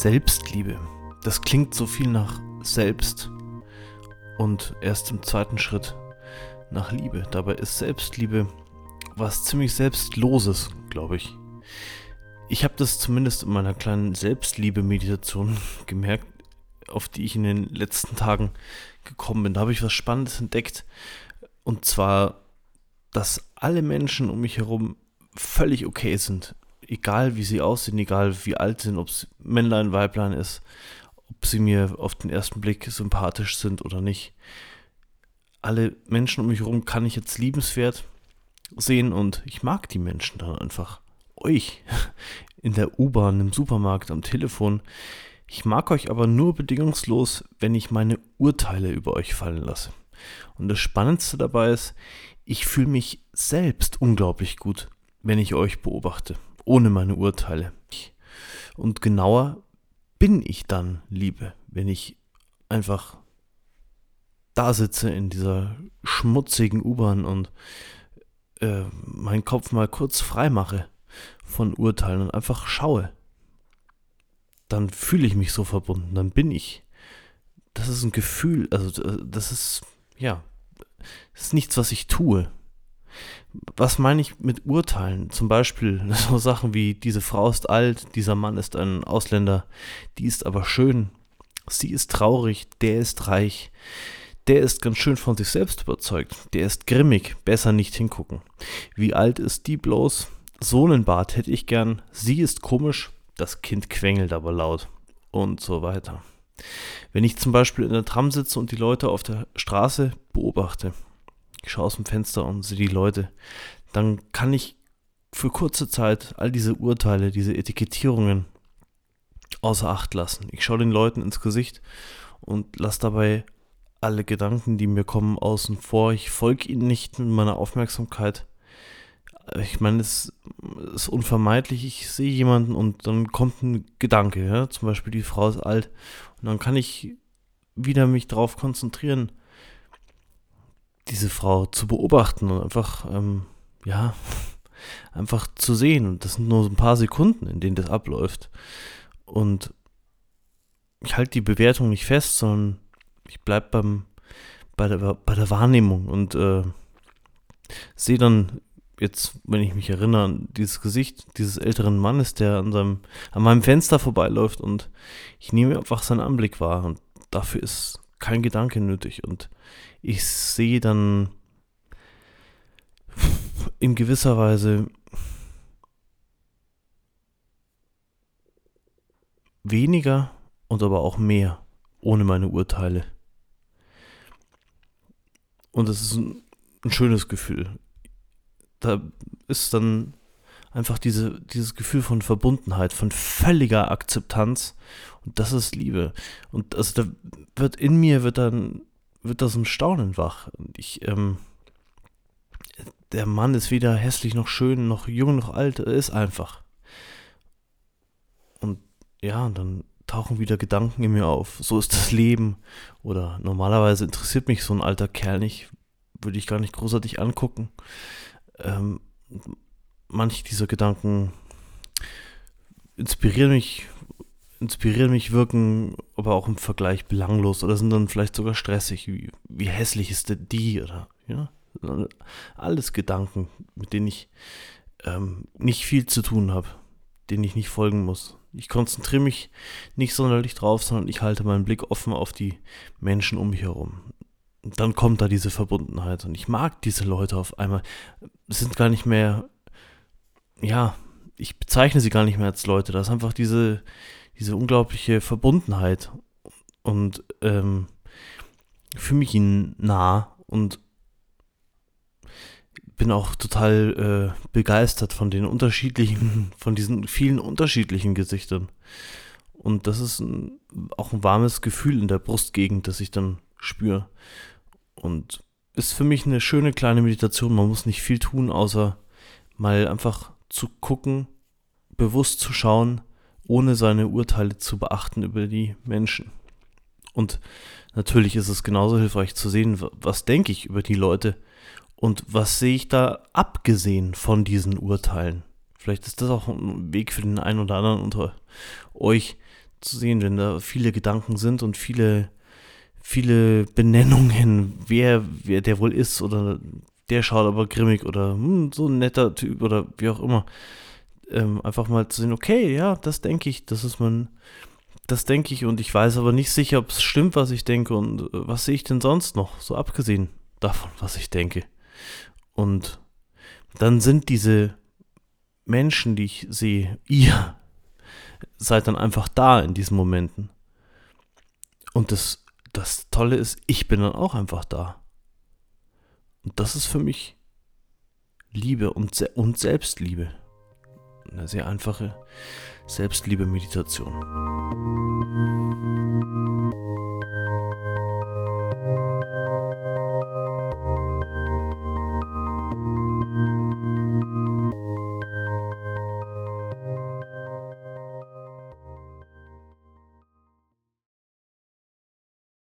Selbstliebe. Das klingt so viel nach Selbst und erst im zweiten Schritt nach Liebe. Dabei ist Selbstliebe was ziemlich Selbstloses, glaube ich. Ich habe das zumindest in meiner kleinen Selbstliebe-Meditation gemerkt, auf die ich in den letzten Tagen gekommen bin. Da habe ich was Spannendes entdeckt. Und zwar, dass alle Menschen um mich herum völlig okay sind egal wie sie aussehen, egal wie alt sind, ob es Männlein, Weiblein ist, ob sie mir auf den ersten Blick sympathisch sind oder nicht. Alle Menschen um mich herum kann ich jetzt liebenswert sehen und ich mag die Menschen dann einfach. Euch in der U-Bahn, im Supermarkt, am Telefon. Ich mag euch aber nur bedingungslos, wenn ich meine Urteile über euch fallen lasse. Und das Spannendste dabei ist, ich fühle mich selbst unglaublich gut, wenn ich euch beobachte ohne meine Urteile. Und genauer bin ich dann Liebe, wenn ich einfach da sitze in dieser schmutzigen U-Bahn und äh, meinen Kopf mal kurz frei mache von Urteilen und einfach schaue. Dann fühle ich mich so verbunden, dann bin ich. Das ist ein Gefühl, also das ist, ja, das ist nichts, was ich tue was meine ich mit Urteilen? Zum Beispiel so Sachen wie, diese Frau ist alt, dieser Mann ist ein Ausländer, die ist aber schön, sie ist traurig, der ist reich, der ist ganz schön von sich selbst überzeugt, der ist grimmig, besser nicht hingucken. Wie alt ist die bloß? So einen Bart hätte ich gern, sie ist komisch, das Kind quengelt aber laut und so weiter. Wenn ich zum Beispiel in der Tram sitze und die Leute auf der Straße beobachte, ich schaue aus dem Fenster und sehe die Leute, dann kann ich für kurze Zeit all diese Urteile, diese Etikettierungen außer Acht lassen. Ich schaue den Leuten ins Gesicht und lasse dabei alle Gedanken, die mir kommen, außen vor. Ich folge ihnen nicht mit meiner Aufmerksamkeit. Ich meine, es ist unvermeidlich. Ich sehe jemanden und dann kommt ein Gedanke, ja? zum Beispiel die Frau ist alt. Und dann kann ich wieder mich darauf konzentrieren, diese Frau zu beobachten und einfach, ähm, ja, einfach zu sehen. Und das sind nur so ein paar Sekunden, in denen das abläuft. Und ich halte die Bewertung nicht fest, sondern ich bleibe bei, der, bei der Wahrnehmung und äh, sehe dann jetzt, wenn ich mich erinnere an dieses Gesicht dieses älteren Mannes, der an, seinem, an meinem Fenster vorbeiläuft und ich nehme einfach seinen Anblick wahr und dafür ist kein Gedanke nötig und ich sehe dann in gewisser Weise weniger und aber auch mehr ohne meine Urteile. Und das ist ein, ein schönes Gefühl. Da ist dann einfach diese, dieses Gefühl von Verbundenheit, von völliger Akzeptanz. Und das ist Liebe. Und also da wird in mir wird dann wird da so ein Staunen wach. Und ich, ähm, der Mann ist weder hässlich noch schön, noch jung noch alt, er ist einfach. Und ja, dann tauchen wieder Gedanken in mir auf. So ist das Leben. Oder normalerweise interessiert mich so ein alter Kerl nicht. Würde ich gar nicht großartig angucken. Ähm, manche dieser Gedanken inspirieren mich, inspirieren mich, wirken aber auch im Vergleich belanglos oder sind dann vielleicht sogar stressig. Wie, wie hässlich ist denn die oder ja? Alles Gedanken, mit denen ich ähm, nicht viel zu tun habe, denen ich nicht folgen muss. Ich konzentriere mich nicht sonderlich drauf, sondern ich halte meinen Blick offen auf die Menschen um mich herum. Und dann kommt da diese Verbundenheit und ich mag diese Leute auf einmal. Es sind gar nicht mehr ja, ich bezeichne sie gar nicht mehr als Leute. Da ist einfach diese, diese unglaubliche Verbundenheit. Und ähm, fühle mich ihnen nah und bin auch total äh, begeistert von den unterschiedlichen, von diesen vielen unterschiedlichen Gesichtern. Und das ist ein, auch ein warmes Gefühl in der Brustgegend, das ich dann spüre. Und ist für mich eine schöne kleine Meditation. Man muss nicht viel tun, außer mal einfach zu gucken, bewusst zu schauen, ohne seine Urteile zu beachten über die Menschen. Und natürlich ist es genauso hilfreich zu sehen, was denke ich über die Leute und was sehe ich da abgesehen von diesen Urteilen. Vielleicht ist das auch ein Weg für den einen oder anderen unter euch, zu sehen, wenn da viele Gedanken sind und viele, viele Benennungen, wer, wer der wohl ist oder der schaut aber grimmig oder hm, so ein netter Typ oder wie auch immer. Ähm, einfach mal zu sehen, okay, ja, das denke ich, das ist mein, das denke ich und ich weiß aber nicht sicher, ob es stimmt, was ich denke und äh, was sehe ich denn sonst noch, so abgesehen davon, was ich denke. Und dann sind diese Menschen, die ich sehe, ihr seid dann einfach da in diesen Momenten. Und das, das Tolle ist, ich bin dann auch einfach da. Und das ist für mich Liebe und, und Selbstliebe. Eine sehr einfache Selbstliebe-Meditation.